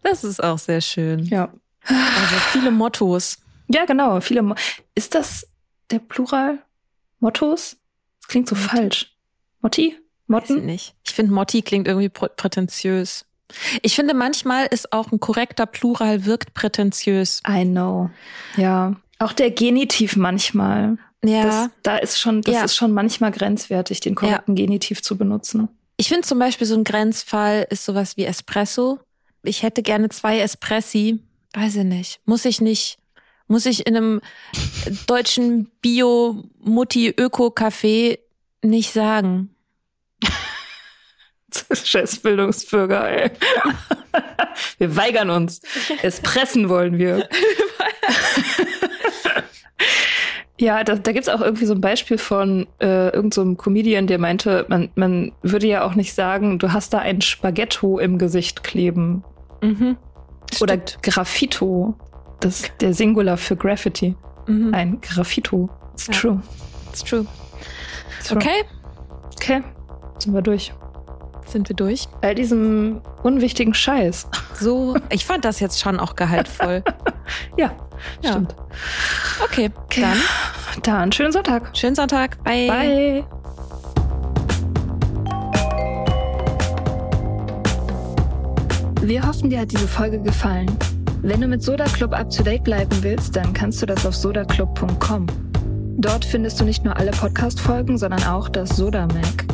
das ist auch sehr schön. Ja. Also viele Mottos. Ja, genau, viele. Mo ist das der Plural? Mottos? Das klingt so falsch. Motti? Motten? Weiß ich nicht. Ich finde Motti klingt irgendwie prätentiös. Ich finde, manchmal ist auch ein korrekter Plural wirkt prätentiös. I know. Ja. Auch der Genitiv manchmal. Ja. Das, da ist schon, das ja. ist schon manchmal grenzwertig, den korrekten ja. Genitiv zu benutzen. Ich finde zum Beispiel so ein Grenzfall ist sowas wie Espresso. Ich hätte gerne zwei Espressi. Weiß ich nicht. Muss ich nicht. Muss ich in einem deutschen Bio-Mutti-Öko-Café nicht sagen. Scheiß Bildungsbürger, ey. Wir weigern uns. Espressen wollen wir. Ja, da, da gibt es auch irgendwie so ein Beispiel von äh, irgendeinem so Comedian, der meinte, man, man würde ja auch nicht sagen, du hast da ein Spaghetto im Gesicht kleben. Mhm. Oder Graffito. Das ist der Singular für Graffiti. Mhm. Ein Graffito. It's ja. true. It's true. It's true. Okay. Okay. Sind wir durch. Sind wir durch? Bei diesem unwichtigen Scheiß. So, ich fand das jetzt schon auch gehaltvoll. ja, ja, stimmt. Okay, okay, dann. Dann schönen Sonntag. Schönen Sonntag. Bye. Bye. Wir hoffen, dir hat diese Folge gefallen. Wenn du mit Soda Club up to date bleiben willst, dann kannst du das auf sodaclub.com. Dort findest du nicht nur alle Podcast-Folgen, sondern auch das Soda Mag